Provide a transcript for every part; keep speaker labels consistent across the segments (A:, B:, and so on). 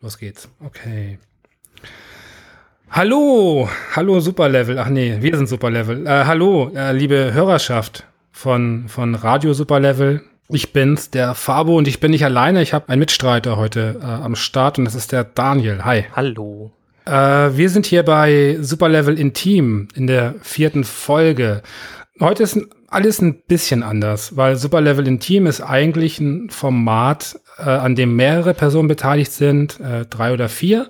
A: Los geht's. Okay. Hallo, hallo Superlevel. Ach nee, wir sind Superlevel. Äh, hallo, äh, liebe Hörerschaft von, von Radio Superlevel. Ich bin's, der Fabo, und ich bin nicht alleine. Ich habe einen Mitstreiter heute äh, am Start und das ist der Daniel. Hi.
B: Hallo.
A: Äh, wir sind hier bei Superlevel Intim in der vierten Folge. Heute ist alles ein bisschen anders, weil Superlevel Intim ist eigentlich ein Format, äh, an dem mehrere Personen beteiligt sind, äh, drei oder vier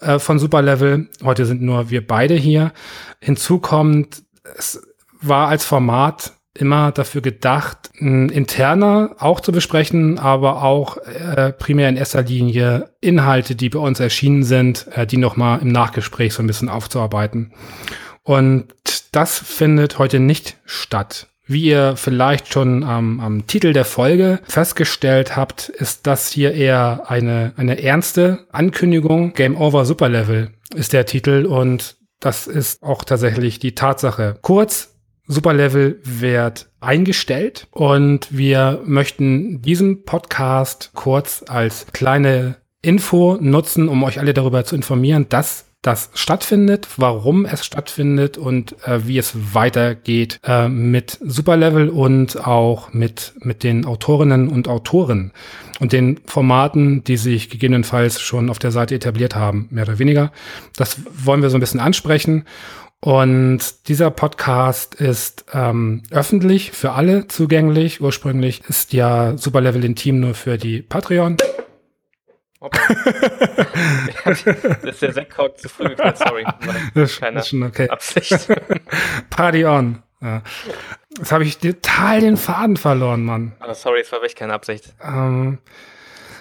A: äh, von Superlevel. Heute sind nur wir beide hier. Hinzu kommt, es war als Format immer dafür gedacht, interner auch zu besprechen, aber auch äh, primär in erster Linie Inhalte, die bei uns erschienen sind, äh, die nochmal im Nachgespräch so ein bisschen aufzuarbeiten. Und das findet heute nicht statt. Wie ihr vielleicht schon am, am Titel der Folge festgestellt habt, ist das hier eher eine, eine ernste Ankündigung. Game Over Superlevel ist der Titel und das ist auch tatsächlich die Tatsache. Kurz, Superlevel wird eingestellt und wir möchten diesen Podcast kurz als kleine Info nutzen, um euch alle darüber zu informieren, dass das stattfindet, warum es stattfindet und äh, wie es weitergeht äh, mit Superlevel und auch mit, mit den Autorinnen und Autoren und den Formaten, die sich gegebenenfalls schon auf der Seite etabliert haben, mehr oder weniger. Das wollen wir so ein bisschen ansprechen. Und dieser Podcast ist ähm, öffentlich für alle zugänglich. Ursprünglich ist ja Superlevel Intim nur für die Patreon.
B: Das ist der Sektkork zu früh gefallen, sorry.
A: Das keine ist schon okay. Absicht. Party on. Ja. Jetzt habe ich total den Faden verloren, Mann.
B: Oh, sorry, es war wirklich keine Absicht.
A: Ähm,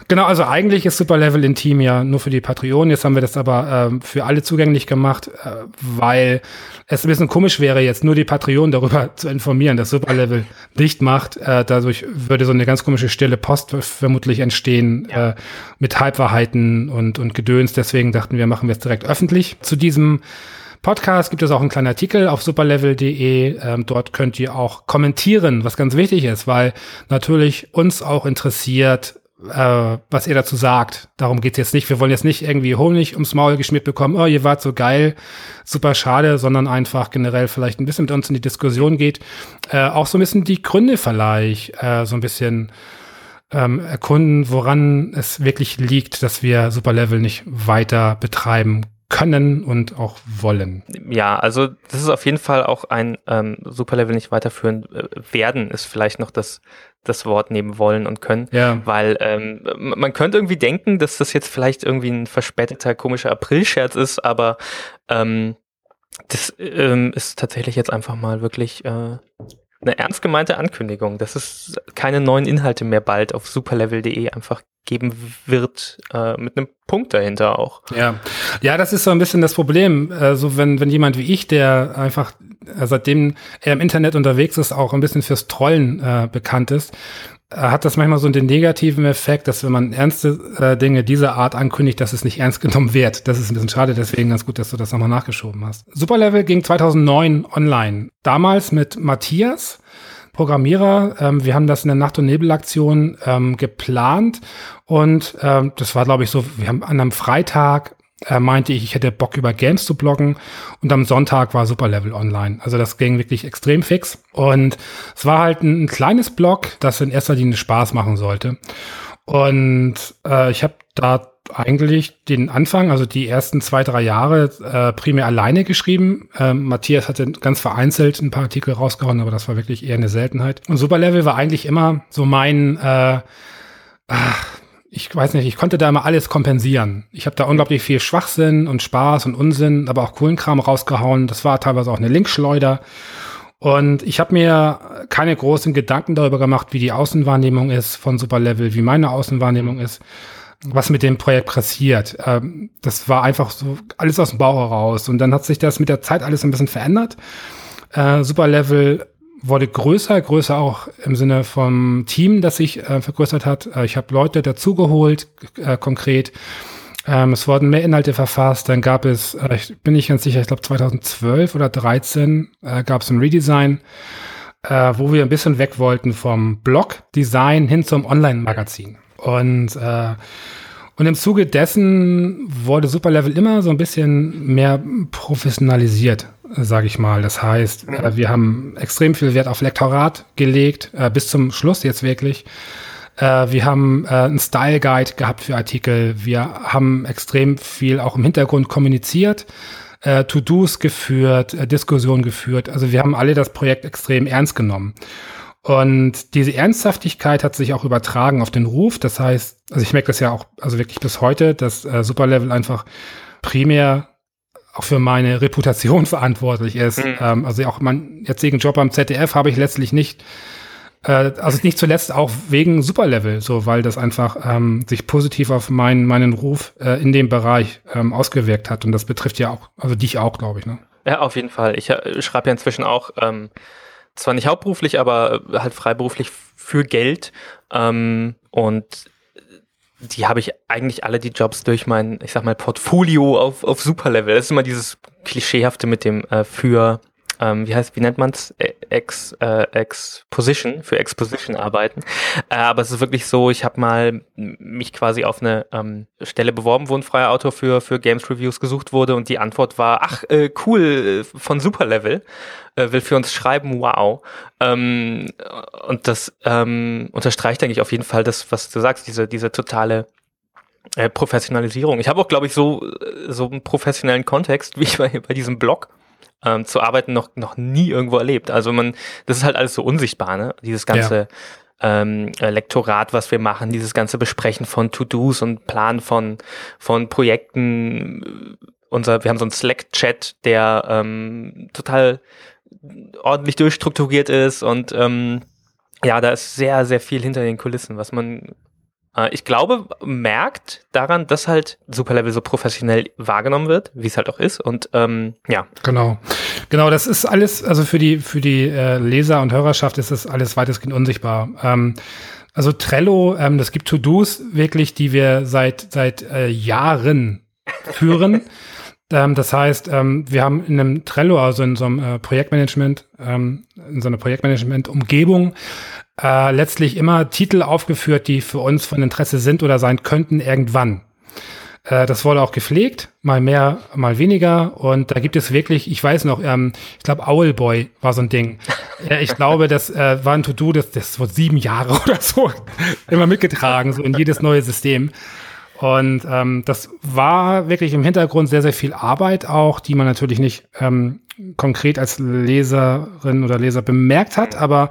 A: Genau, also eigentlich ist Superlevel Intim ja nur für die Patreon. Jetzt haben wir das aber ähm, für alle zugänglich gemacht, äh, weil es ein bisschen komisch wäre, jetzt nur die Patreon darüber zu informieren, dass Superlevel dicht macht. Äh, dadurch würde so eine ganz komische stille Post vermutlich entstehen ja. äh, mit Halbwahrheiten und, und Gedöns. Deswegen dachten wir, machen wir es direkt öffentlich. Zu diesem Podcast gibt es auch einen kleinen Artikel auf superlevel.de. Ähm, dort könnt ihr auch kommentieren, was ganz wichtig ist, weil natürlich uns auch interessiert, äh, was ihr dazu sagt. Darum geht's jetzt nicht. Wir wollen jetzt nicht irgendwie Honig ums Maul geschmiert bekommen, oh, ihr wart so geil, super schade, sondern einfach generell vielleicht ein bisschen mit uns in die Diskussion geht. Äh, auch so ein bisschen die Gründe vielleicht äh, so ein bisschen ähm, erkunden, woran es wirklich liegt, dass wir Superlevel nicht weiter betreiben können und auch wollen.
B: Ja, also das ist auf jeden Fall auch ein ähm, Superlevel nicht weiterführen äh, werden, ist vielleicht noch das das Wort neben wollen und können. Ja. Weil ähm, man könnte irgendwie denken, dass das jetzt vielleicht irgendwie ein verspäteter, komischer Aprilscherz ist, aber ähm, das ähm, ist tatsächlich jetzt einfach mal wirklich äh, eine ernst gemeinte Ankündigung, dass es keine neuen Inhalte mehr bald auf superlevel.de einfach geben wird, äh, mit einem Punkt dahinter auch.
A: Ja, ja, das ist so ein bisschen das Problem. Also wenn, wenn jemand wie ich, der einfach äh, seitdem er im Internet unterwegs ist, auch ein bisschen fürs Trollen äh, bekannt ist, hat das manchmal so den negativen Effekt, dass wenn man ernste äh, Dinge dieser Art ankündigt, dass es nicht ernst genommen wird. Das ist ein bisschen schade, deswegen ganz gut, dass du das nochmal nachgeschoben hast. Superlevel ging 2009 online. Damals mit Matthias, Programmierer. Ähm, wir haben das in der Nacht- und Nebelaktion ähm, geplant und ähm, das war, glaube ich, so, wir haben an einem Freitag äh, meinte ich, ich hätte Bock über Games zu bloggen und am Sonntag war Superlevel online. Also das ging wirklich extrem fix und es war halt ein, ein kleines Blog, das in erster Linie Spaß machen sollte. Und äh, ich habe da eigentlich den Anfang, also die ersten zwei, drei Jahre äh, primär alleine geschrieben. Ähm, Matthias hatte ganz vereinzelt ein paar Artikel rausgehauen, aber das war wirklich eher eine Seltenheit. Und Superlevel war eigentlich immer so mein, äh, ach, ich weiß nicht, ich konnte da immer alles kompensieren. Ich habe da unglaublich viel Schwachsinn und Spaß und Unsinn, aber auch coolen Kram rausgehauen. Das war teilweise auch eine Linkschleuder. Und ich habe mir keine großen Gedanken darüber gemacht, wie die Außenwahrnehmung ist von Superlevel, wie meine Außenwahrnehmung ist, was mit dem Projekt passiert. Ähm, das war einfach so alles aus dem Bauch heraus. Und dann hat sich das mit der Zeit alles ein bisschen verändert. Äh, Superlevel wurde größer, größer auch im Sinne vom Team, das sich äh, vergrößert hat. Äh, ich habe Leute dazugeholt, äh, konkret. Ähm, es wurden mehr Inhalte verfasst. Dann gab es, äh, ich bin nicht ganz sicher, ich glaube 2012 oder 13 äh, gab es ein Redesign, äh, wo wir ein bisschen weg wollten vom Blog-Design hin zum Online-Magazin. Und äh, Und im Zuge dessen wurde Superlevel immer so ein bisschen mehr professionalisiert, sage ich mal. Das heißt, mhm. wir haben extrem viel Wert auf Lektorat gelegt, äh, bis zum Schluss jetzt wirklich. Äh, wir haben äh, einen Style Guide gehabt für Artikel. Wir haben extrem viel auch im Hintergrund kommuniziert, äh, To-Dos geführt, äh, Diskussionen geführt. Also wir haben alle das Projekt extrem ernst genommen. Und diese Ernsthaftigkeit hat sich auch übertragen auf den Ruf. Das heißt, also ich merke das ja auch, also wirklich bis heute, dass äh, Superlevel einfach primär auch für meine Reputation verantwortlich ist. Mhm. Ähm, also auch meinen jetzigen Job am ZDF habe ich letztlich nicht, äh, also nicht zuletzt auch wegen Superlevel, so weil das einfach ähm, sich positiv auf meinen meinen Ruf äh, in dem Bereich ähm, ausgewirkt hat. Und das betrifft ja auch, also dich auch, glaube ich. Ne?
B: Ja, auf jeden Fall. Ich äh, schreibe ja inzwischen auch ähm, zwar nicht hauptberuflich, aber äh, halt freiberuflich für Geld. Ähm, und die habe ich eigentlich alle die Jobs durch mein, ich sag mal, Portfolio auf, auf Superlevel. Das ist immer dieses Klischeehafte mit dem äh, für ähm, wie heißt, wie nennt man's? E, Ex, äh, Exposition, für Exposition arbeiten. Äh, aber es ist wirklich so, ich habe mal mich quasi auf eine ähm, Stelle beworben, wo ein freier Autor für, für Games Reviews gesucht wurde und die Antwort war, ach, äh, cool, äh, von Superlevel, äh, will für uns schreiben, wow. Ähm, und das ähm, unterstreicht eigentlich auf jeden Fall das, was du sagst, diese, diese totale äh, Professionalisierung. Ich habe auch, glaube ich, so, äh, so einen professionellen Kontext, wie ich bei, bei diesem Blog ähm, zu arbeiten noch, noch nie irgendwo erlebt. Also man, das ist halt alles so unsichtbar, ne? Dieses ganze ja. ähm, äh, Lektorat, was wir machen, dieses ganze Besprechen von To-Dos und Plan von, von Projekten. Unser, wir haben so einen Slack-Chat, der ähm, total ordentlich durchstrukturiert ist und ähm, ja, da ist sehr, sehr viel hinter den Kulissen, was man ich glaube, merkt daran, dass halt Superlevel so professionell wahrgenommen wird, wie es halt auch ist. Und ähm, ja.
A: Genau. Genau, das ist alles, also für die, für die äh, Leser und Hörerschaft ist das alles weitestgehend unsichtbar. Ähm, also Trello, ähm, das gibt To-Dos wirklich, die wir seit, seit äh, Jahren führen. Ähm, das heißt, ähm, wir haben in einem Trello, also in so einem äh, Projektmanagement, ähm, in so einer Projektmanagement-Umgebung, äh, letztlich immer Titel aufgeführt, die für uns von Interesse sind oder sein könnten irgendwann. Äh, das wurde auch gepflegt, mal mehr, mal weniger. Und da gibt es wirklich, ich weiß noch, ähm, ich glaube, Owlboy war so ein Ding. äh, ich glaube, das äh, war ein To-Do, das, das wurde sieben Jahre oder so immer mitgetragen, so in jedes neue System. Und ähm, das war wirklich im Hintergrund sehr, sehr viel Arbeit auch, die man natürlich nicht ähm, konkret als Leserin oder Leser bemerkt hat, aber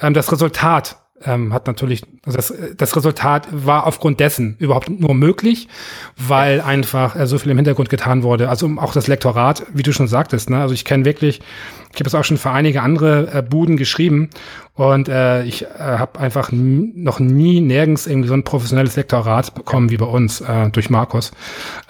A: ähm, das Resultat ähm, hat natürlich, also das, das Resultat war aufgrund dessen überhaupt nur möglich, weil einfach äh, so viel im Hintergrund getan wurde. Also auch das Lektorat, wie du schon sagtest, ne? Also ich kenne wirklich ich habe es auch schon für einige andere äh, Buden geschrieben und äh, ich äh, habe einfach noch nie nirgends irgendwie so ein professionelles Lektorat bekommen wie bei uns äh, durch Markus.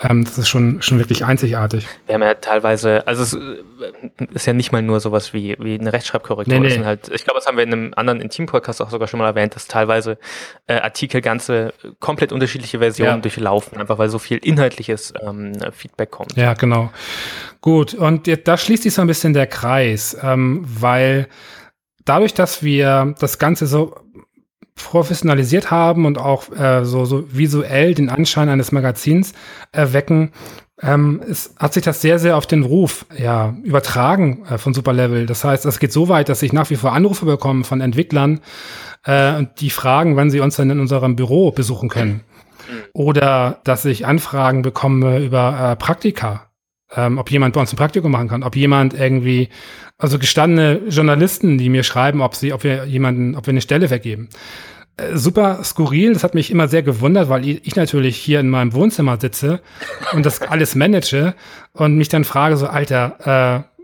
A: Ähm, das ist schon schon wirklich einzigartig.
B: Wir haben ja teilweise, also es äh, ist ja nicht mal nur sowas wie wie eine Rechtschreibkorrektur. Nee, nee. Halt, ich glaube, das haben wir in einem anderen Intim-Podcast auch sogar schon mal erwähnt, dass teilweise äh, Artikel ganze komplett unterschiedliche Versionen ja. durchlaufen, einfach weil so viel inhaltliches ähm, Feedback kommt.
A: Ja, genau. Gut, und da schließt sich so ein bisschen der Kreis, ähm, weil dadurch, dass wir das Ganze so professionalisiert haben und auch äh, so, so visuell den Anschein eines Magazins erwecken, ähm, es hat sich das sehr, sehr auf den Ruf ja, übertragen äh, von Superlevel. Das heißt, es geht so weit, dass ich nach wie vor Anrufe bekomme von Entwicklern, äh, die fragen, wann sie uns dann in unserem Büro besuchen können. Mhm. Oder dass ich Anfragen bekomme über äh, Praktika ähm, ob jemand bei uns ein Praktikum machen kann, ob jemand irgendwie, also gestandene Journalisten, die mir schreiben, ob sie, ob wir jemanden, ob wir eine Stelle vergeben. Äh, super skurril, das hat mich immer sehr gewundert, weil ich natürlich hier in meinem Wohnzimmer sitze und das alles manage und mich dann frage so, Alter, äh,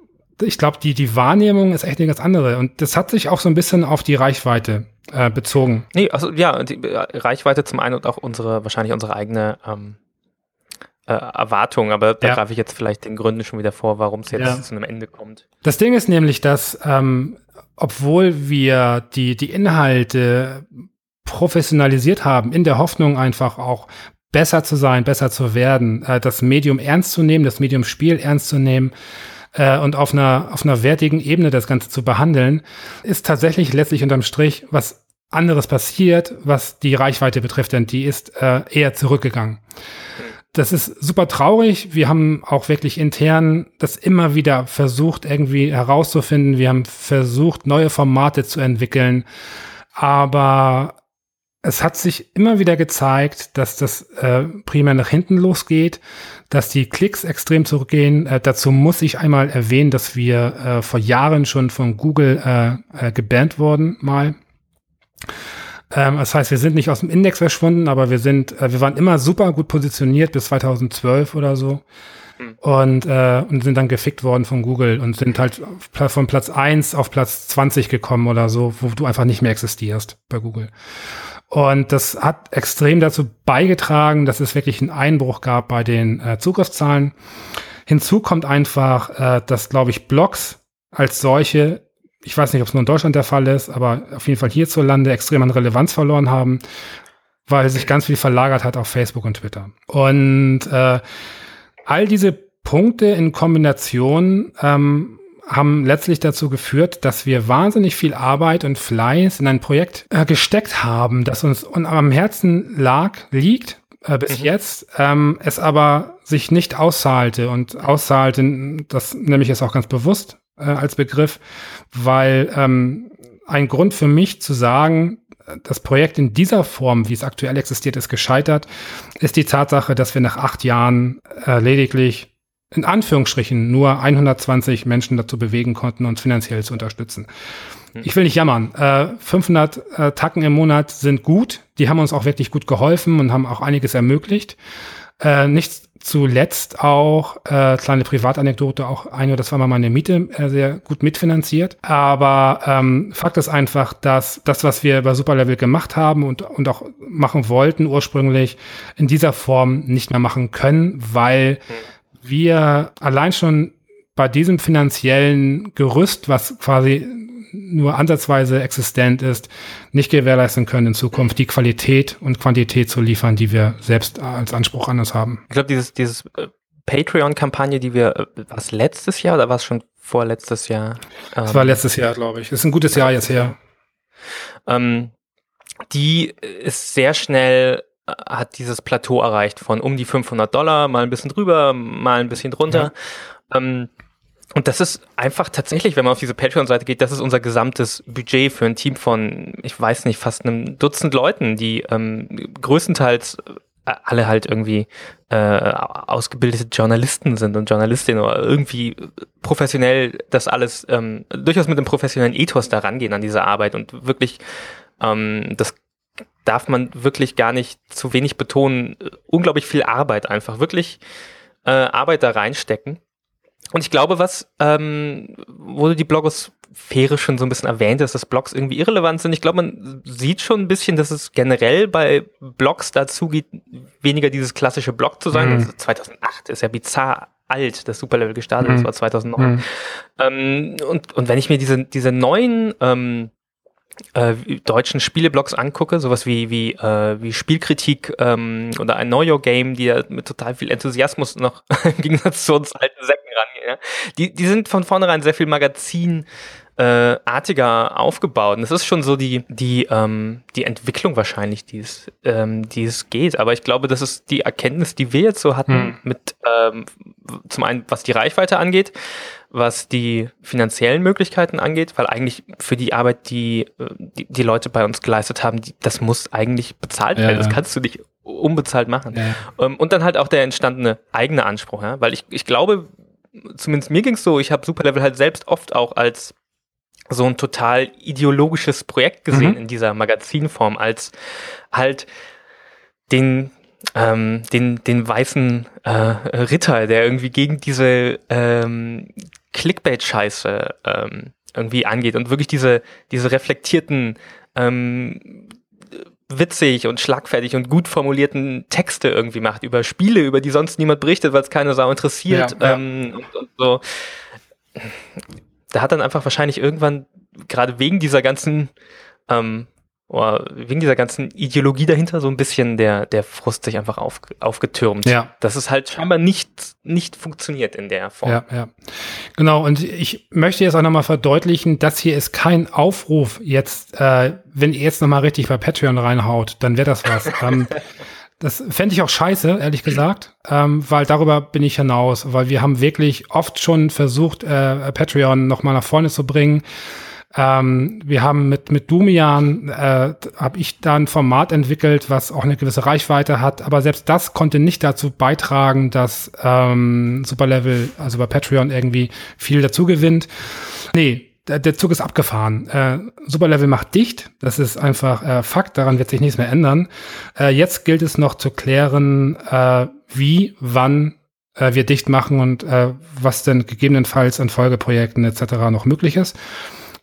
A: ich glaube, die, die Wahrnehmung ist echt eine ganz andere. Und das hat sich auch so ein bisschen auf die Reichweite äh, bezogen.
B: Nee, also ja, die Reichweite zum einen und auch unsere, wahrscheinlich unsere eigene ähm, äh, Erwartung, aber da ja. greife ich jetzt vielleicht den Gründen schon wieder vor, warum es jetzt ja. zu einem Ende kommt.
A: Das Ding ist nämlich, dass ähm, obwohl wir die, die Inhalte professionalisiert haben, in der Hoffnung einfach auch besser zu sein, besser zu werden, äh, das Medium ernst zu nehmen, das Medium Spiel ernst zu nehmen, äh, und auf einer, auf einer wertigen Ebene das Ganze zu behandeln, ist tatsächlich letztlich unterm Strich was anderes passiert, was die Reichweite betrifft, denn die ist äh, eher zurückgegangen. Das ist super traurig. Wir haben auch wirklich intern das immer wieder versucht, irgendwie herauszufinden. Wir haben versucht, neue Formate zu entwickeln. Aber es hat sich immer wieder gezeigt, dass das äh, primär nach hinten losgeht, dass die Klicks extrem zurückgehen. Äh, dazu muss ich einmal erwähnen, dass wir äh, vor Jahren schon von Google äh, äh, gebannt wurden mal. Ähm, das heißt, wir sind nicht aus dem Index verschwunden, aber wir sind, äh, wir waren immer super gut positioniert bis 2012 oder so. Hm. Und, äh, und sind dann gefickt worden von Google und sind halt von Platz eins auf Platz 20 gekommen oder so, wo du einfach nicht mehr existierst bei Google. Und das hat extrem dazu beigetragen, dass es wirklich einen Einbruch gab bei den äh, Zugriffszahlen. Hinzu kommt einfach, äh, dass, glaube ich, Blogs als solche ich weiß nicht, ob es nur in Deutschland der Fall ist, aber auf jeden Fall hierzulande extrem an Relevanz verloren haben, weil sich ganz viel verlagert hat auf Facebook und Twitter. Und äh, all diese Punkte in Kombination ähm, haben letztlich dazu geführt, dass wir wahnsinnig viel Arbeit und Fleiß in ein Projekt äh, gesteckt haben, das uns am Herzen lag, liegt äh, bis mhm. jetzt, ähm, es aber sich nicht auszahlte und auszahlte, das nehme ich jetzt auch ganz bewusst, äh, als Begriff, weil ähm, ein Grund für mich zu sagen, das Projekt in dieser Form, wie es aktuell existiert, ist gescheitert, ist die Tatsache, dass wir nach acht Jahren äh, lediglich in Anführungsstrichen nur 120 Menschen dazu bewegen konnten, uns finanziell zu unterstützen. Hm. Ich will nicht jammern. Äh, 500 äh, Tacken im Monat sind gut. Die haben uns auch wirklich gut geholfen und haben auch einiges ermöglicht. Äh, nicht zuletzt auch, äh, kleine Privatanekdote, auch eine, das war mal meine Miete, äh, sehr gut mitfinanziert. Aber ähm, Fakt ist einfach, dass das, was wir bei Superlevel gemacht haben und, und auch machen wollten ursprünglich, in dieser Form nicht mehr machen können, weil wir allein schon bei diesem finanziellen Gerüst, was quasi nur ansatzweise existent ist, nicht gewährleisten können, in Zukunft die Qualität und Quantität zu liefern, die wir selbst als Anspruch an uns haben.
B: Ich glaube, dieses, dieses äh, Patreon-Kampagne, die wir, äh, was letztes Jahr oder war es schon vorletztes Jahr?
A: Das ähm, war letztes Jahr, glaube ich. Das ist ein gutes Jahr jetzt her.
B: Ähm, die ist sehr schnell äh, hat dieses Plateau erreicht von um die 500 Dollar, mal ein bisschen drüber, mal ein bisschen drunter. Ja. Ähm, und das ist einfach tatsächlich, wenn man auf diese Patreon-Seite geht, das ist unser gesamtes Budget für ein Team von, ich weiß nicht, fast einem Dutzend Leuten, die ähm, größtenteils äh, alle halt irgendwie äh, ausgebildete Journalisten sind und Journalistinnen oder irgendwie professionell das alles ähm, durchaus mit einem professionellen Ethos da rangehen an diese Arbeit und wirklich ähm, das darf man wirklich gar nicht zu wenig betonen. Unglaublich viel Arbeit einfach, wirklich äh, Arbeit da reinstecken. Und ich glaube, was, ähm, wo du die Blogosphäre schon so ein bisschen erwähnt hast, dass Blogs irgendwie irrelevant sind. Ich glaube, man sieht schon ein bisschen, dass es generell bei Blogs dazu geht, weniger dieses klassische Blog zu sein. Mhm. Also 2008 ist ja bizarr alt, das Superlevel gestartet, mhm. das war 2009. Mhm. Ähm, und, und wenn ich mir diese, diese neuen ähm, äh, deutschen Spieleblogs angucke, sowas wie, wie, äh, wie Spielkritik ähm, oder ein Know Your Game, die ja mit total viel Enthusiasmus noch im Gegensatz zu uns alten Säcken rangehen, ja? die, die sind von vornherein sehr viel Magazin äh, artiger aufgebaut. Und das ist schon so die, die, ähm, die Entwicklung wahrscheinlich, die es, ähm, die es geht. Aber ich glaube, das ist die Erkenntnis, die wir jetzt so hatten hm. mit ähm, zum einen, was die Reichweite angeht, was die finanziellen Möglichkeiten angeht, weil eigentlich für die Arbeit, die äh, die, die Leute bei uns geleistet haben, die, das muss eigentlich bezahlt werden. Ja. Das kannst du nicht unbezahlt machen. Ja. Ähm, und dann halt auch der entstandene eigene Anspruch, ja? weil ich, ich glaube, zumindest mir ging's so, ich habe Superlevel halt selbst oft auch als so ein total ideologisches Projekt gesehen mhm. in dieser Magazinform, als halt den ähm, den, den weißen äh, Ritter, der irgendwie gegen diese ähm, Clickbait-Scheiße ähm, irgendwie angeht und wirklich diese, diese reflektierten, ähm, witzig und schlagfertig und gut formulierten Texte irgendwie macht über Spiele, über die sonst niemand berichtet, weil es keine Sau interessiert. Ja, ja. Ähm, und, und so. Da hat dann einfach wahrscheinlich irgendwann, gerade wegen dieser ganzen ähm, wegen dieser ganzen Ideologie dahinter so ein bisschen der, der Frust sich einfach auf, aufgetürmt.
A: Ja.
B: Dass es halt scheinbar nicht, nicht funktioniert in der Form.
A: Ja, ja. Genau. Und ich möchte jetzt auch nochmal verdeutlichen, das hier ist kein Aufruf jetzt, äh, wenn ihr jetzt nochmal richtig bei Patreon reinhaut, dann wäre das was. ähm, das fände ich auch scheiße, ehrlich gesagt, ähm, weil darüber bin ich hinaus, weil wir haben wirklich oft schon versucht, äh, Patreon nochmal nach vorne zu bringen. Ähm, wir haben mit, mit Dumian, äh, habe ich da ein Format entwickelt, was auch eine gewisse Reichweite hat, aber selbst das konnte nicht dazu beitragen, dass ähm, Superlevel, also bei Patreon irgendwie viel dazu gewinnt. Nee, der, Zug ist abgefahren. Äh, Superlevel macht dicht, das ist einfach äh, Fakt, daran wird sich nichts mehr ändern. Äh, jetzt gilt es noch zu klären, äh, wie, wann äh, wir dicht machen und äh, was denn gegebenenfalls an Folgeprojekten etc. noch möglich ist.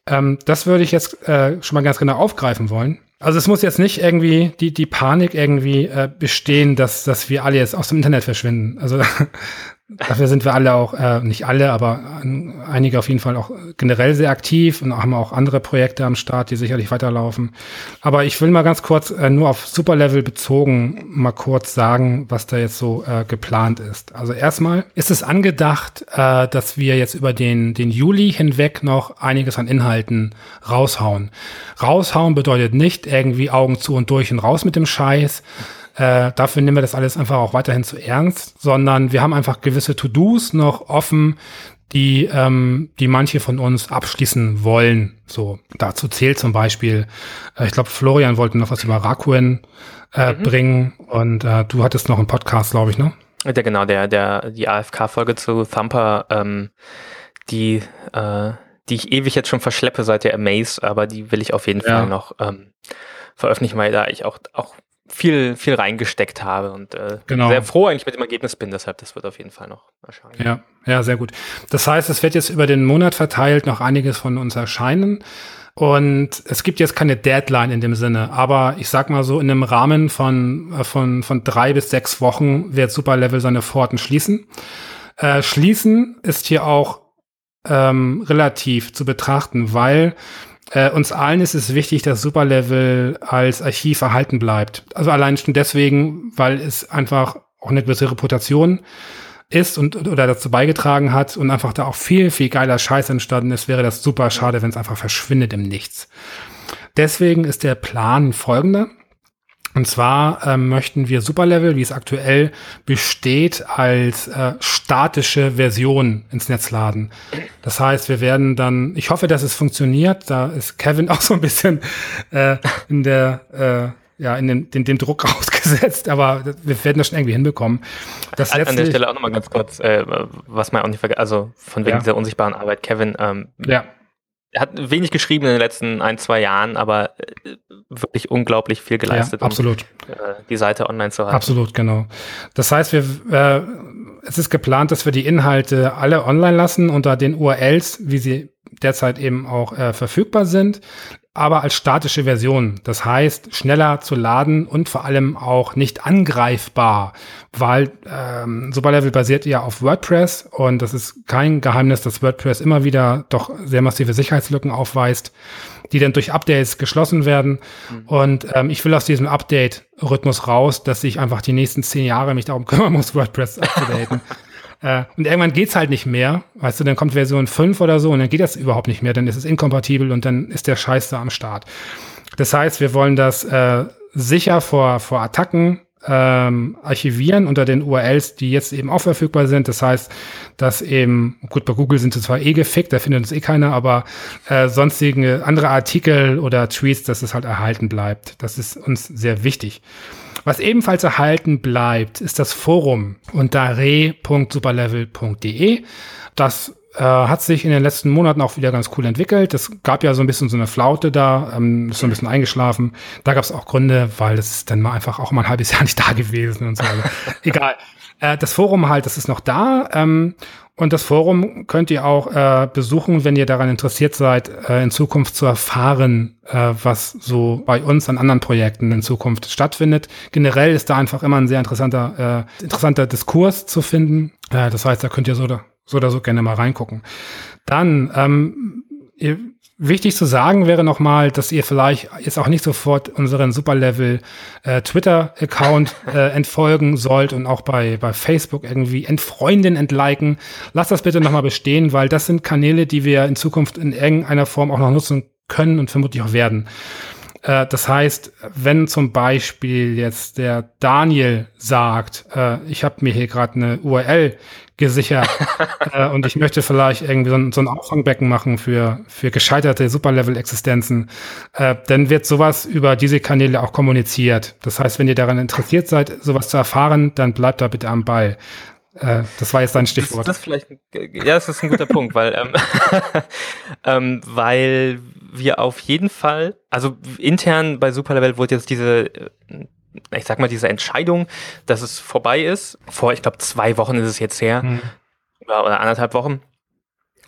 A: Ähm, das würde ich jetzt äh, schon mal ganz genau aufgreifen wollen. Also es muss jetzt nicht irgendwie die, die Panik irgendwie äh, bestehen, dass, dass wir alle jetzt aus dem Internet verschwinden. Also Dafür sind wir alle auch, äh, nicht alle, aber einige auf jeden Fall auch generell sehr aktiv und haben auch andere Projekte am Start, die sicherlich weiterlaufen. Aber ich will mal ganz kurz äh, nur auf Superlevel bezogen mal kurz sagen, was da jetzt so äh, geplant ist. Also erstmal ist es angedacht, äh, dass wir jetzt über den, den Juli hinweg noch einiges an Inhalten raushauen. Raushauen bedeutet nicht irgendwie Augen zu und durch und raus mit dem Scheiß, äh, dafür nehmen wir das alles einfach auch weiterhin zu ernst, sondern wir haben einfach gewisse To-Dos noch offen, die, ähm, die manche von uns abschließen wollen. So, dazu zählt zum Beispiel, äh, ich glaube, Florian wollte noch was über Rakuen äh, mhm. bringen und äh, du hattest noch einen Podcast, glaube ich, ne?
B: Ja, genau, der, der, die AFK-Folge zu Thumper, ähm, die, äh, die ich ewig jetzt schon verschleppe seit der Amaze, aber die will ich auf jeden ja. Fall noch ähm, veröffentlichen, weil da ich auch, auch viel, viel reingesteckt habe und äh, genau. sehr froh eigentlich mit dem Ergebnis bin. Deshalb, das wird auf jeden Fall noch erscheinen.
A: Ja, ja, sehr gut. Das heißt, es wird jetzt über den Monat verteilt noch einiges von uns erscheinen. Und es gibt jetzt keine Deadline in dem Sinne, aber ich sag mal so, in einem Rahmen von, äh, von, von drei bis sechs Wochen wird Superlevel seine Pforten schließen. Äh, schließen ist hier auch ähm, relativ zu betrachten, weil äh, uns allen ist es wichtig, dass Superlevel als Archiv erhalten bleibt. Also allein schon deswegen, weil es einfach auch eine gewisse Reputation ist und oder dazu beigetragen hat und einfach da auch viel, viel geiler Scheiß entstanden ist, wäre das super schade, wenn es einfach verschwindet im Nichts. Deswegen ist der Plan folgender. Und zwar ähm, möchten wir Superlevel, wie es aktuell besteht, als äh, statische Version ins Netz laden. Das heißt, wir werden dann, ich hoffe, dass es funktioniert. Da ist Kevin auch so ein bisschen äh, in der äh, ja, in dem, in dem Druck ausgesetzt, aber wir werden das schon irgendwie hinbekommen.
B: Das an, an der Stelle auch nochmal ganz kurz, äh, was man auch nicht vergessen, also von wegen ja. dieser unsichtbaren Arbeit, Kevin, ähm, ja er hat wenig geschrieben in den letzten ein, zwei Jahren, aber äh, wirklich unglaublich viel geleistet,
A: ja, absolut.
B: um äh, die Seite online zu halten.
A: Absolut, genau. Das heißt, wir, äh, es ist geplant, dass wir die Inhalte alle online lassen unter den URLs, wie sie derzeit eben auch äh, verfügbar sind aber als statische Version. Das heißt, schneller zu laden und vor allem auch nicht angreifbar, weil ähm, Superlevel basiert ja auf WordPress und das ist kein Geheimnis, dass WordPress immer wieder doch sehr massive Sicherheitslücken aufweist, die dann durch Updates geschlossen werden. Mhm. Und ähm, ich will aus diesem Update-Rhythmus raus, dass ich einfach die nächsten zehn Jahre mich darum kümmern muss, WordPress abzudaten. Äh, und irgendwann geht's halt nicht mehr. Weißt du, dann kommt Version 5 oder so und dann geht das überhaupt nicht mehr. Dann ist es inkompatibel und dann ist der Scheiß da am Start. Das heißt, wir wollen das äh, sicher vor, vor Attacken ähm, archivieren unter den URLs, die jetzt eben auch verfügbar sind. Das heißt, dass eben, gut, bei Google sind sie zwar eh gefickt, da findet uns eh keiner, aber äh, sonstige andere Artikel oder Tweets, dass es halt erhalten bleibt. Das ist uns sehr wichtig. Was ebenfalls erhalten bleibt, ist das Forum unter re.superlevel.de. Das äh, hat sich in den letzten Monaten auch wieder ganz cool entwickelt. Es gab ja so ein bisschen so eine Flaute da, ähm, ist so ein bisschen eingeschlafen. Da gab es auch Gründe, weil das ist dann mal einfach auch mal ein halbes Jahr nicht da gewesen und so. Also, egal. Äh, das Forum halt, das ist noch da. Ähm, und das Forum könnt ihr auch äh, besuchen, wenn ihr daran interessiert seid, äh, in Zukunft zu erfahren, äh, was so bei uns an anderen Projekten in Zukunft stattfindet. Generell ist da einfach immer ein sehr interessanter, äh, interessanter Diskurs zu finden. Äh, das heißt, da könnt ihr so oder, so oder so gerne mal reingucken. Dann, ähm, ihr Wichtig zu sagen wäre nochmal, dass ihr vielleicht jetzt auch nicht sofort unseren Superlevel äh, Twitter-Account äh, entfolgen sollt und auch bei, bei Facebook irgendwie entfreunden, entliken. Lasst das bitte nochmal bestehen, weil das sind Kanäle, die wir in Zukunft in irgendeiner Form auch noch nutzen können und vermutlich auch werden. Äh, das heißt, wenn zum Beispiel jetzt der Daniel sagt, äh, ich habe mir hier gerade eine URL gesichert äh, und ich möchte vielleicht irgendwie so ein, so ein Auffangbecken machen für, für gescheiterte Superlevel-Existenzen, äh, dann wird sowas über diese Kanäle auch kommuniziert. Das heißt, wenn ihr daran interessiert seid, sowas zu erfahren, dann bleibt da bitte am Ball. Äh, das war jetzt dein Stichwort.
B: Das, das vielleicht, ja, das ist ein guter Punkt, weil, ähm, ähm, weil wir auf jeden Fall, also intern bei Superlevel wurde jetzt diese, äh, ich sag mal, diese Entscheidung, dass es vorbei ist. Vor, ich glaube, zwei Wochen ist es jetzt her, hm. oder anderthalb Wochen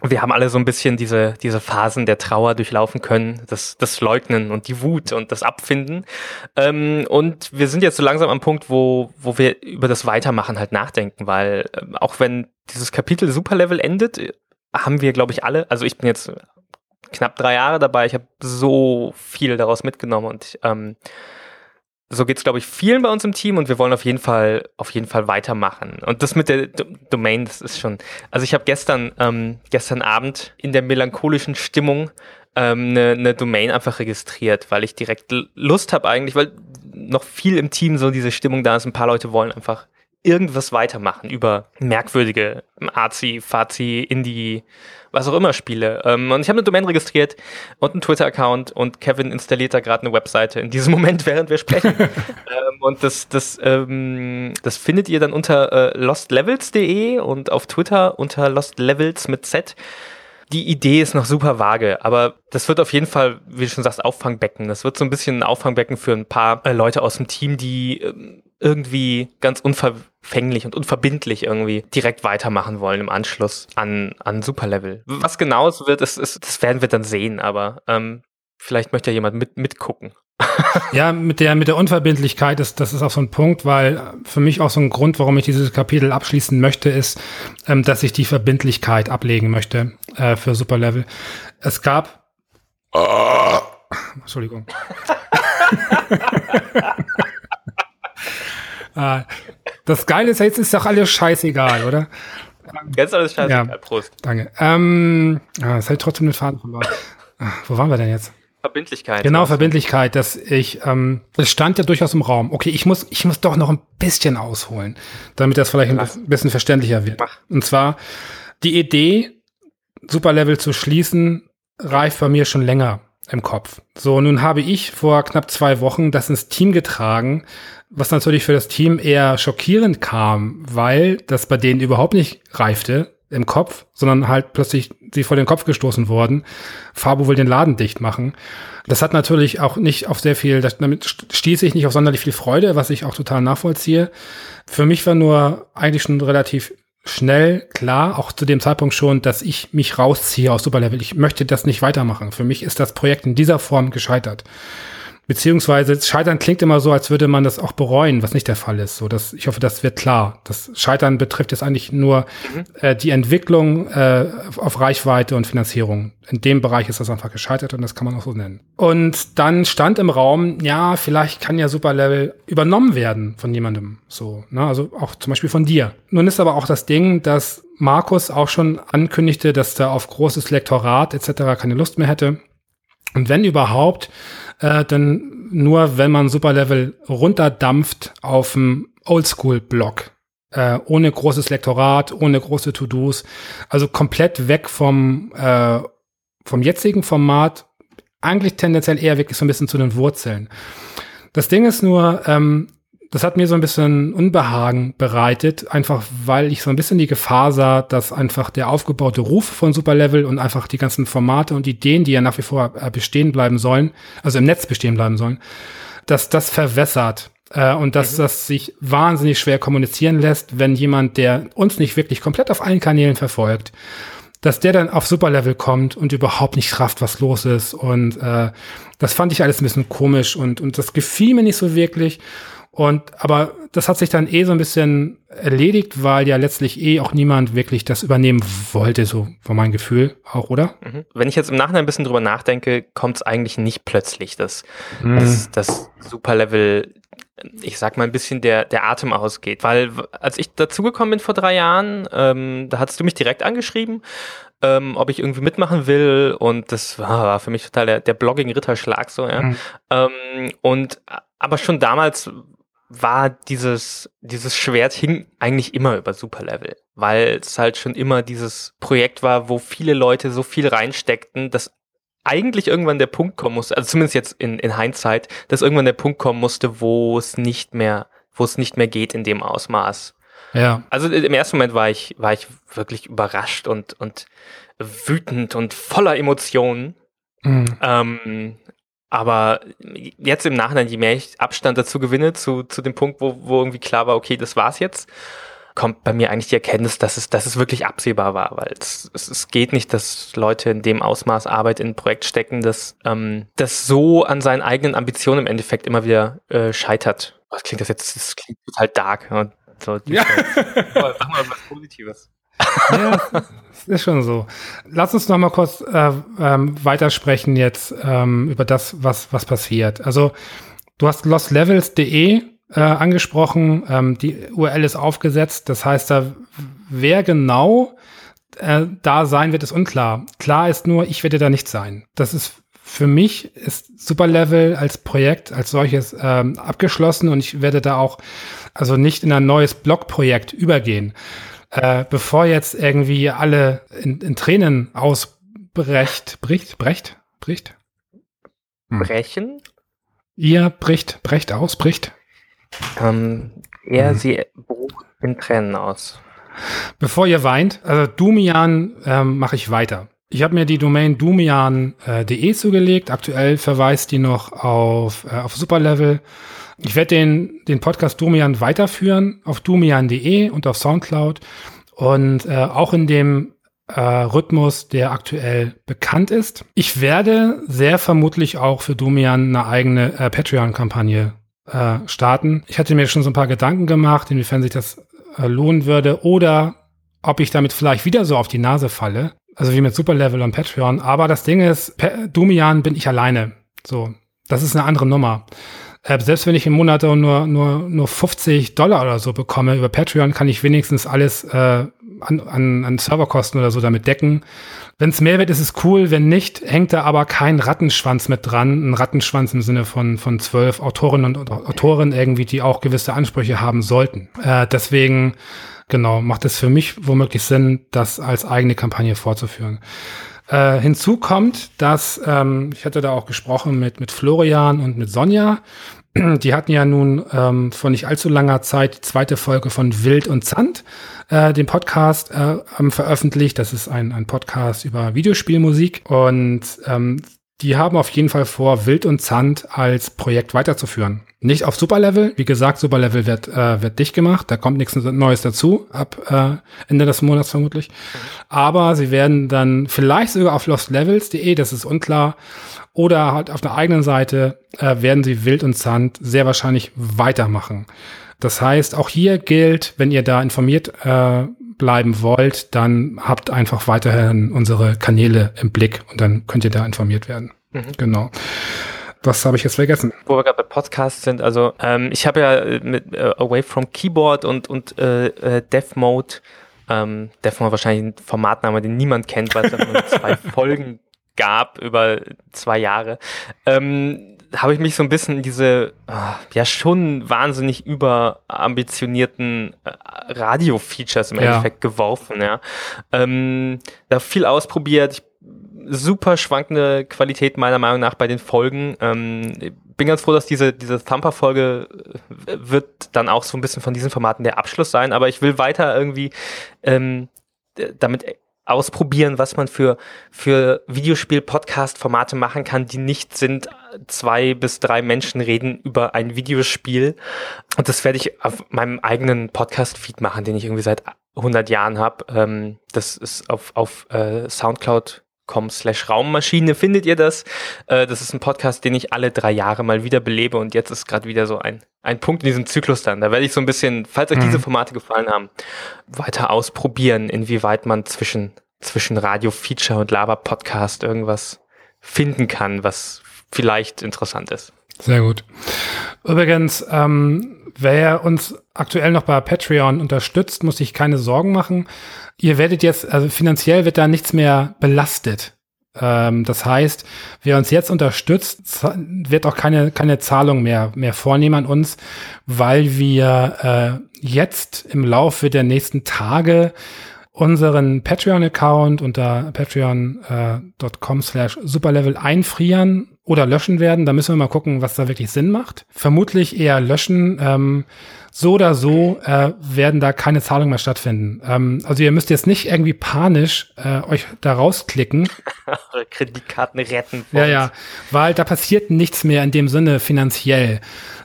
B: wir haben alle so ein bisschen diese, diese Phasen der Trauer durchlaufen können, das, das Leugnen und die Wut und das Abfinden. Ähm, und wir sind jetzt so langsam am Punkt, wo, wo wir über das Weitermachen halt nachdenken, weil äh, auch wenn dieses Kapitel Superlevel endet, haben wir, glaube ich, alle, also ich bin jetzt knapp drei Jahre dabei, ich habe so viel daraus mitgenommen und ähm, so geht's glaube ich, vielen bei uns im Team und wir wollen auf jeden Fall, auf jeden Fall weitermachen. Und das mit der D Domain, das ist schon. Also ich habe gestern, ähm, gestern Abend in der melancholischen Stimmung ähm, eine, eine Domain einfach registriert, weil ich direkt Lust habe eigentlich, weil noch viel im Team so diese Stimmung da ist. Ein paar Leute wollen einfach irgendwas weitermachen über merkwürdige Arzi, Fazi, Indie, was auch immer Spiele. Ähm, und ich habe eine Domain registriert und einen Twitter-Account und Kevin installiert da gerade eine Webseite in diesem Moment, während wir sprechen. ähm, und das, das, ähm, das findet ihr dann unter äh, lostlevels.de und auf Twitter unter lostlevels mit Z. Die Idee ist noch super vage, aber das wird auf jeden Fall, wie du schon sagst, Auffangbecken. Das wird so ein bisschen ein Auffangbecken für ein paar äh, Leute aus dem Team, die ähm, irgendwie ganz unverfänglich und unverbindlich irgendwie direkt weitermachen wollen im Anschluss an, an Superlevel. Was genau es wird, ist, ist, das werden wir dann sehen, aber ähm, vielleicht möchte ja jemand mit, mitgucken.
A: ja, mit der, mit der Unverbindlichkeit ist, das ist auch so ein Punkt, weil für mich auch so ein Grund, warum ich dieses Kapitel abschließen möchte, ist, ähm, dass ich die Verbindlichkeit ablegen möchte äh, für Superlevel. Es gab. Oh. Entschuldigung. Ah, das Geile ist, jetzt ist doch alles scheißegal, oder?
B: Jetzt alles scheißegal. Ja, Prost.
A: Danke. Ähm, ah, das hat trotzdem den Faden verloren. Ah, wo waren wir denn jetzt?
B: Verbindlichkeit.
A: Genau, Verbindlichkeit, dass ich, ähm, das stand ja durchaus im Raum. Okay, ich muss, ich muss doch noch ein bisschen ausholen, damit das vielleicht Lass. ein bisschen verständlicher wird. Mach. Und zwar, die Idee, Superlevel zu schließen, reift bei mir schon länger im Kopf. So, nun habe ich vor knapp zwei Wochen das ins Team getragen, was natürlich für das Team eher schockierend kam, weil das bei denen überhaupt nicht reifte im Kopf, sondern halt plötzlich sie vor den Kopf gestoßen wurden. Fabo will den Laden dicht machen. Das hat natürlich auch nicht auf sehr viel, damit stieß ich nicht auf sonderlich viel Freude, was ich auch total nachvollziehe. Für mich war nur eigentlich schon relativ schnell klar, auch zu dem Zeitpunkt schon, dass ich mich rausziehe aus Superlevel. Ich möchte das nicht weitermachen. Für mich ist das Projekt in dieser Form gescheitert. Beziehungsweise Scheitern klingt immer so, als würde man das auch bereuen, was nicht der Fall ist. So, dass ich hoffe, das wird klar. Das Scheitern betrifft jetzt eigentlich nur mhm. äh, die Entwicklung äh, auf Reichweite und Finanzierung. In dem Bereich ist das einfach gescheitert und das kann man auch so nennen. Und dann stand im Raum, ja, vielleicht kann ja Superlevel übernommen werden von jemandem. So, ne? also auch zum Beispiel von dir. Nun ist aber auch das Ding, dass Markus auch schon ankündigte, dass er auf großes Lektorat etc. keine Lust mehr hätte. Und wenn überhaupt, äh, dann nur, wenn man Superlevel runterdampft auf dem Oldschool-Block. Äh, ohne großes Lektorat, ohne große To-Dos. Also komplett weg vom, äh, vom jetzigen Format. Eigentlich tendenziell eher wirklich so ein bisschen zu den Wurzeln. Das Ding ist nur, ähm, das hat mir so ein bisschen Unbehagen bereitet, einfach weil ich so ein bisschen die Gefahr sah, dass einfach der aufgebaute Ruf von Superlevel und einfach die ganzen Formate und Ideen, die ja nach wie vor äh, bestehen bleiben sollen, also im Netz bestehen bleiben sollen, dass das verwässert äh, und dass mhm. das sich wahnsinnig schwer kommunizieren lässt, wenn jemand, der uns nicht wirklich komplett auf allen Kanälen verfolgt, dass der dann auf Superlevel kommt und überhaupt nicht rafft, was los ist. Und äh, das fand ich alles ein bisschen komisch und, und das gefiel mir nicht so wirklich. Und aber das hat sich dann eh so ein bisschen erledigt, weil ja letztlich eh auch niemand wirklich das übernehmen wollte, so war mein Gefühl auch, oder?
B: Mhm. Wenn ich jetzt im Nachhinein ein bisschen drüber nachdenke, kommt es eigentlich nicht plötzlich, dass, mhm. dass das Superlevel ich sag mal ein bisschen der, der Atem ausgeht. Weil als ich dazugekommen bin vor drei Jahren, ähm, da hattest du mich direkt angeschrieben, ähm, ob ich irgendwie mitmachen will und das war, war für mich total der, der Blogging-Ritterschlag so, ja. Mhm. Ähm, und aber schon damals war dieses, dieses Schwert hing eigentlich immer über Superlevel, weil es halt schon immer dieses Projekt war, wo viele Leute so viel reinsteckten, dass eigentlich irgendwann der Punkt kommen musste, also zumindest jetzt in, in Hindsight, dass irgendwann der Punkt kommen musste, wo es nicht mehr, wo es nicht mehr geht in dem Ausmaß. Ja. Also im ersten Moment war ich, war ich wirklich überrascht und, und wütend und voller Emotionen. Mhm. Ähm, aber jetzt im Nachhinein, je mehr ich Abstand dazu gewinne, zu, zu dem Punkt, wo, wo irgendwie klar war, okay, das war's jetzt, kommt bei mir eigentlich die Erkenntnis, dass es, dass es wirklich absehbar war, weil es, es, es geht nicht, dass Leute in dem Ausmaß Arbeit in ein Projekt stecken, dass ähm, das so an seinen eigenen Ambitionen im Endeffekt immer wieder äh, scheitert. Was klingt das jetzt? Das klingt total dark. Und so, ja.
A: Sag mal was Positives. ja, ist schon so. Lass uns noch mal kurz äh, ähm, weitersprechen jetzt ähm, über das, was, was passiert. Also, du hast lostlevels.de äh, angesprochen. Ähm, die URL ist aufgesetzt. Das heißt, da wer genau äh, da sein wird, ist unklar. Klar ist nur, ich werde da nicht sein. Das ist für mich ist Superlevel als Projekt als solches ähm, abgeschlossen und ich werde da auch also nicht in ein neues Blogprojekt übergehen äh, bevor jetzt irgendwie alle in, in Tränen ausbrecht, bricht, brecht, bricht?
B: Hm. Brechen?
A: Ihr bricht, brecht aus, bricht?
B: Ähm, er, hm. sie bruch in Tränen aus.
A: Bevor ihr weint, also Dumian ähm, mache ich weiter. Ich habe mir die Domain dumian.de zugelegt. Aktuell verweist die noch auf, äh, auf Superlevel. Ich werde den, den Podcast Domian weiterführen auf dumian.de und auf Soundcloud und äh, auch in dem äh, Rhythmus, der aktuell bekannt ist. Ich werde sehr vermutlich auch für Domian eine eigene äh, Patreon-Kampagne äh, starten. Ich hatte mir schon so ein paar Gedanken gemacht, inwiefern sich das äh, lohnen würde oder ob ich damit vielleicht wieder so auf die Nase falle. Also wie mit Superlevel und Patreon. Aber das Ding ist, per Domian bin ich alleine. So, das ist eine andere Nummer. Äh, selbst wenn ich im Monat nur, nur, nur 50 Dollar oder so bekomme über Patreon, kann ich wenigstens alles äh, an, an, an Serverkosten oder so damit decken. Wenn es mehr wird, ist es cool. Wenn nicht, hängt da aber kein Rattenschwanz mit dran. Ein Rattenschwanz im Sinne von, von zwölf Autorinnen und Autoren irgendwie, die auch gewisse Ansprüche haben sollten. Äh, deswegen, genau, macht es für mich womöglich Sinn, das als eigene Kampagne fortzuführen. Äh, hinzu kommt, dass ähm, ich hatte da auch gesprochen mit, mit Florian und mit Sonja. Die hatten ja nun ähm, vor nicht allzu langer Zeit die zweite Folge von Wild und Zand, äh, den Podcast, äh, veröffentlicht. Das ist ein, ein Podcast über Videospielmusik. Und ähm, die haben auf jeden Fall vor, Wild und Zand als Projekt weiterzuführen. Nicht auf Superlevel. Wie gesagt, Superlevel wird, äh, wird dicht gemacht. Da kommt nichts Neues dazu, ab äh, Ende des Monats vermutlich. Aber sie werden dann vielleicht sogar auf lostlevels.de, das ist unklar, oder halt auf der eigenen Seite äh, werden sie Wild und Zand sehr wahrscheinlich weitermachen. Das heißt, auch hier gilt, wenn ihr da informiert äh, bleiben wollt, dann habt einfach weiterhin unsere Kanäle im Blick und dann könnt ihr da informiert werden. Mhm. Genau. Was habe ich jetzt vergessen?
B: Wo wir gerade bei Podcasts sind, also ähm, ich habe ja äh, mit äh, Away from Keyboard und, und äh, äh, Dev Mode, ähm, Dev Mode wahrscheinlich ein Formatname, den niemand kennt, weil es nur zwei Folgen gab über zwei Jahre. Ähm, habe ich mich so ein bisschen in diese ah, ja schon wahnsinnig überambitionierten äh, Radio-Features im ja. Endeffekt geworfen. Ja, ähm, da viel ausprobiert. Ich super schwankende Qualität meiner Meinung nach bei den Folgen. Ähm, bin ganz froh, dass diese, diese Thumper-Folge äh, wird dann auch so ein bisschen von diesen Formaten der Abschluss sein, aber ich will weiter irgendwie ähm, damit ausprobieren, was man für, für Videospiel-Podcast-Formate machen kann, die nicht sind, zwei bis drei Menschen reden über ein Videospiel. Und das werde ich auf meinem eigenen Podcast-Feed machen, den ich irgendwie seit 100 Jahren habe. Ähm, das ist auf, auf äh, Soundcloud com slash Raummaschine findet ihr das. Äh, das ist ein Podcast, den ich alle drei Jahre mal wieder belebe und jetzt ist gerade wieder so ein, ein Punkt in diesem Zyklus dann. Da werde ich so ein bisschen, falls euch mhm. diese Formate gefallen haben, weiter ausprobieren, inwieweit man zwischen, zwischen Radio-Feature und Lava-Podcast irgendwas finden kann, was vielleicht interessant ist.
A: Sehr gut. Übrigens, ähm, wer uns aktuell noch bei Patreon unterstützt, muss sich keine Sorgen machen. Ihr werdet jetzt, also finanziell wird da nichts mehr belastet. Ähm, das heißt, wer uns jetzt unterstützt, wird auch keine, keine Zahlung mehr, mehr vornehmen an uns, weil wir äh, jetzt im Laufe der nächsten Tage unseren Patreon-Account unter patreon.com slash superlevel einfrieren oder löschen werden. Da müssen wir mal gucken, was da wirklich Sinn macht. Vermutlich eher löschen. Ähm, so oder so äh, werden da keine Zahlungen mehr stattfinden. Ähm, also ihr müsst jetzt nicht irgendwie panisch äh, euch da rausklicken.
B: Eure Kreditkarten retten.
A: Ja, ja, weil da passiert nichts mehr in dem Sinne finanziell.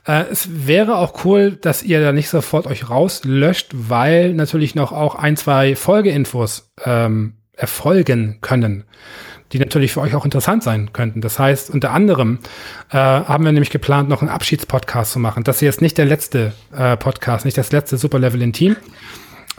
A: Äh, es wäre auch cool, dass ihr da nicht sofort euch rauslöscht, weil natürlich noch auch ein, zwei Folgeinfos ähm, erfolgen können die natürlich für euch auch interessant sein könnten. Das heißt, unter anderem äh, haben wir nämlich geplant, noch einen Abschiedspodcast zu machen. Das hier ist nicht der letzte äh, Podcast, nicht das letzte Superlevel in Team.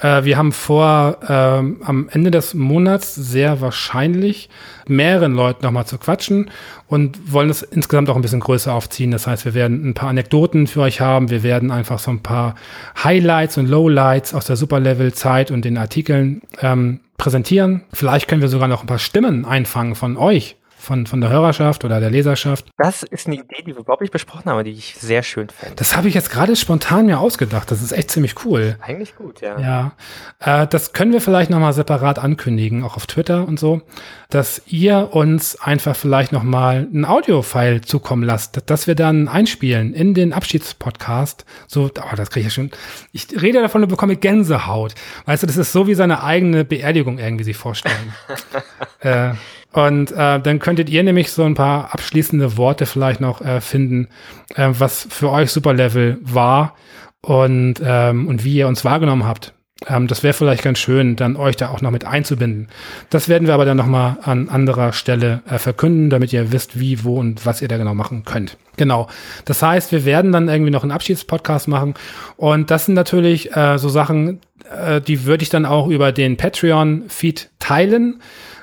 A: Äh, wir haben vor, ähm, am Ende des Monats sehr wahrscheinlich mehreren Leuten nochmal zu quatschen und wollen es insgesamt auch ein bisschen größer aufziehen. Das heißt, wir werden ein paar Anekdoten für euch haben. Wir werden einfach so ein paar Highlights und Lowlights aus der Superlevel-Zeit und den Artikeln ähm, präsentieren. Vielleicht können wir sogar noch ein paar Stimmen einfangen von euch von, von der Hörerschaft oder der Leserschaft.
B: Das ist eine Idee, die wir überhaupt nicht besprochen haben, die ich sehr schön fände.
A: Das habe ich jetzt gerade spontan mir ausgedacht. Das ist echt ziemlich cool.
B: Eigentlich gut, ja.
A: Ja. Äh, das können wir vielleicht nochmal separat ankündigen, auch auf Twitter und so, dass ihr uns einfach vielleicht nochmal ein Audio-File zukommen lasst, dass wir dann einspielen in den Abschiedspodcast. So, oh, das kriege ich ja schon. Ich rede davon und bekomme Gänsehaut. Weißt du, das ist so wie seine eigene Beerdigung irgendwie sich vorstellen. äh, und äh, dann könntet ihr nämlich so ein paar abschließende Worte vielleicht noch äh, finden, äh, was für euch Superlevel war und, ähm, und wie ihr uns wahrgenommen habt. Ähm, das wäre vielleicht ganz schön, dann euch da auch noch mit einzubinden. Das werden wir aber dann nochmal an anderer Stelle äh, verkünden, damit ihr wisst, wie, wo und was ihr da genau machen könnt. Genau. Das heißt, wir werden dann irgendwie noch einen Abschiedspodcast machen. Und das sind natürlich äh, so Sachen, äh, die würde ich dann auch über den Patreon-Feed teilen.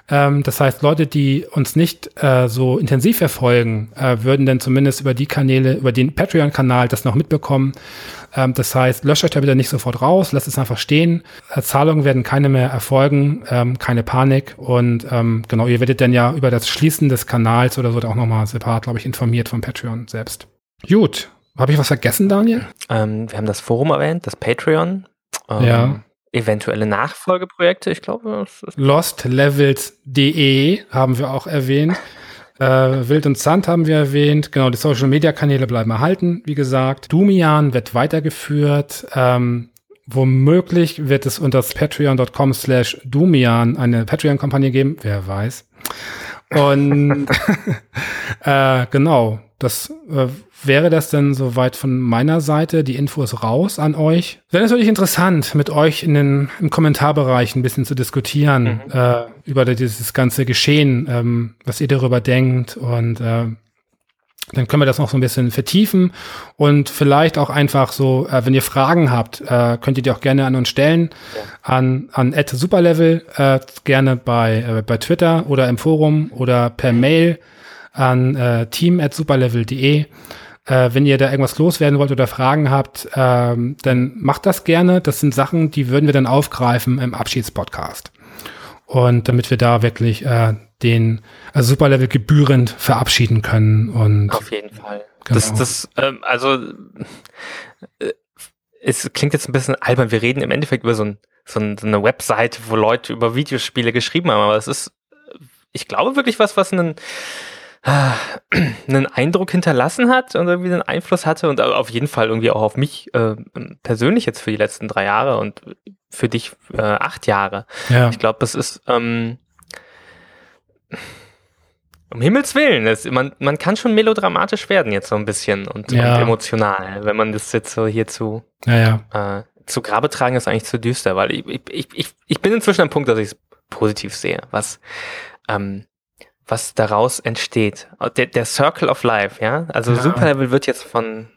A: Ähm, das heißt, Leute, die uns nicht äh, so intensiv verfolgen, äh, würden dann zumindest über die Kanäle, über den Patreon-Kanal das noch mitbekommen. Ähm, das heißt, löscht euch da wieder nicht sofort raus, lasst es einfach stehen. Äh, Zahlungen werden keine mehr erfolgen, ähm, keine Panik. Und ähm, genau, ihr werdet dann ja über das Schließen des Kanals oder so auch nochmal separat, glaube ich, informiert vom Patreon selbst. Gut. Habe ich was vergessen, Daniel?
B: Ähm, wir haben das Forum erwähnt, das Patreon.
A: ja
B: eventuelle Nachfolgeprojekte, ich glaube.
A: Lostlevels.de haben wir auch erwähnt. Äh, Wild und Sand haben wir erwähnt. Genau, die Social Media Kanäle bleiben erhalten, wie gesagt. Dumian wird weitergeführt. Ähm, womöglich wird es unter patreon.com slash Dumian eine Patreon-Kampagne geben. Wer weiß. Und äh, genau, das äh, wäre das denn soweit von meiner Seite. Die Infos raus an euch. Wäre natürlich interessant, mit euch in den im Kommentarbereich ein bisschen zu diskutieren mhm. äh, über dieses ganze Geschehen, ähm, was ihr darüber denkt und äh, dann können wir das noch so ein bisschen vertiefen und vielleicht auch einfach so, äh, wenn ihr Fragen habt, äh, könnt ihr die auch gerne an uns stellen, ja. an, an superlevel, äh, gerne bei, äh, bei Twitter oder im Forum oder per Mail an äh, team.superlevel.de. Äh, wenn ihr da irgendwas loswerden wollt oder Fragen habt, ähm, dann macht das gerne. Das sind Sachen, die würden wir dann aufgreifen im Abschiedspodcast. Und damit wir da wirklich äh, den also Superlevel gebührend verabschieden können. Und
B: Auf jeden Fall. Genau. Das, das, ähm, also äh, es klingt jetzt ein bisschen albern. Wir reden im Endeffekt über so, ein, so, ein, so eine Webseite, wo Leute über Videospiele geschrieben haben, aber es ist, ich glaube wirklich was, was einen einen Eindruck hinterlassen hat und irgendwie einen Einfluss hatte und auf jeden Fall irgendwie auch auf mich äh, persönlich jetzt für die letzten drei Jahre und für dich äh, acht Jahre. Ja. Ich glaube, das ist ähm, um Himmels Willen, das, man, man kann schon melodramatisch werden jetzt so ein bisschen und, ja. und emotional, wenn man das jetzt so hier zu,
A: ja, ja.
B: Äh, zu Grabe tragen ist eigentlich zu düster, weil ich, ich, ich, ich bin inzwischen am Punkt, dass ich es positiv sehe, was ähm, was daraus entsteht. Der, der Circle of Life, ja. Also ja. Superlevel wird jetzt von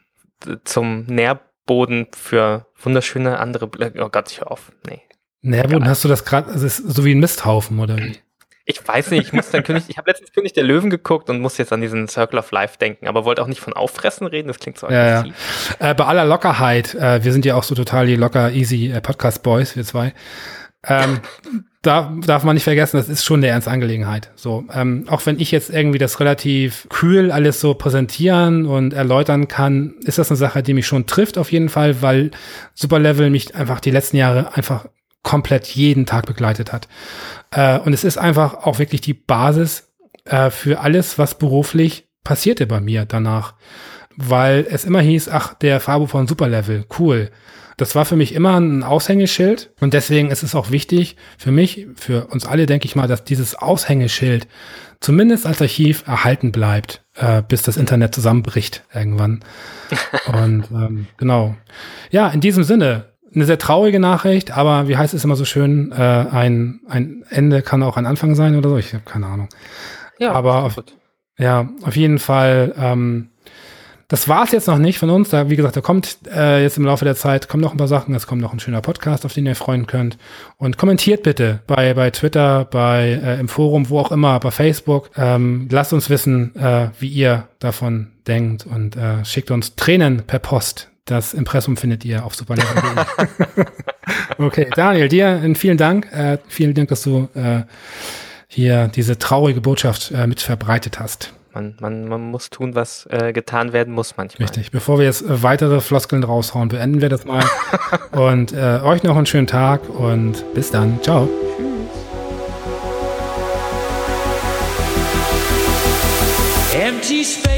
B: zum Nährboden für wunderschöne andere. Oh Gott, ich hör auf. Nee.
A: Nährboden, ja. hast du das gerade, also ist so wie ein Misthaufen, oder wie?
B: Ich weiß nicht, ich muss dann König, ich habe letztens König der Löwen geguckt und muss jetzt an diesen Circle of Life denken, aber wollte auch nicht von Auffressen reden, das klingt so
A: ja, ja. Äh, bei aller Lockerheit, äh, wir sind ja auch so total die locker, easy äh, Podcast-Boys, wir zwei. Ähm, da darf man nicht vergessen, das ist schon eine ernste Angelegenheit. So, ähm, auch wenn ich jetzt irgendwie das relativ kühl alles so präsentieren und erläutern kann, ist das eine Sache, die mich schon trifft auf jeden Fall, weil Superlevel mich einfach die letzten Jahre einfach komplett jeden Tag begleitet hat. Äh, und es ist einfach auch wirklich die Basis äh, für alles, was beruflich passierte bei mir danach. Weil es immer hieß, ach, der Fabo von Superlevel, cool. Das war für mich immer ein Aushängeschild und deswegen ist es auch wichtig für mich, für uns alle, denke ich mal, dass dieses Aushängeschild zumindest als Archiv erhalten bleibt, äh, bis das Internet zusammenbricht irgendwann. und ähm, genau. Ja, in diesem Sinne, eine sehr traurige Nachricht, aber wie heißt es immer so schön, äh, ein, ein Ende kann auch ein Anfang sein oder so, ich habe keine Ahnung. Ja, aber auf, ja, auf jeden Fall ähm, das war es jetzt noch nicht von uns. Da, wie gesagt, da kommt äh, jetzt im Laufe der Zeit kommen noch ein paar Sachen. Es kommt noch ein schöner Podcast, auf den ihr freuen könnt. Und kommentiert bitte bei bei Twitter, bei äh, im Forum, wo auch immer, bei Facebook. Ähm, lasst uns wissen, äh, wie ihr davon denkt und äh, schickt uns Tränen per Post. Das Impressum findet ihr auf superlevel.de. okay, Daniel, dir vielen Dank. Äh, vielen Dank, dass du äh, hier diese traurige Botschaft äh, mit verbreitet hast.
B: Man, man, man muss tun, was äh, getan werden muss manchmal.
A: Richtig. Bevor wir jetzt äh, weitere Floskeln raushauen, beenden wir das mal. und äh, euch noch einen schönen Tag und bis dann. Ciao. Empty spaces.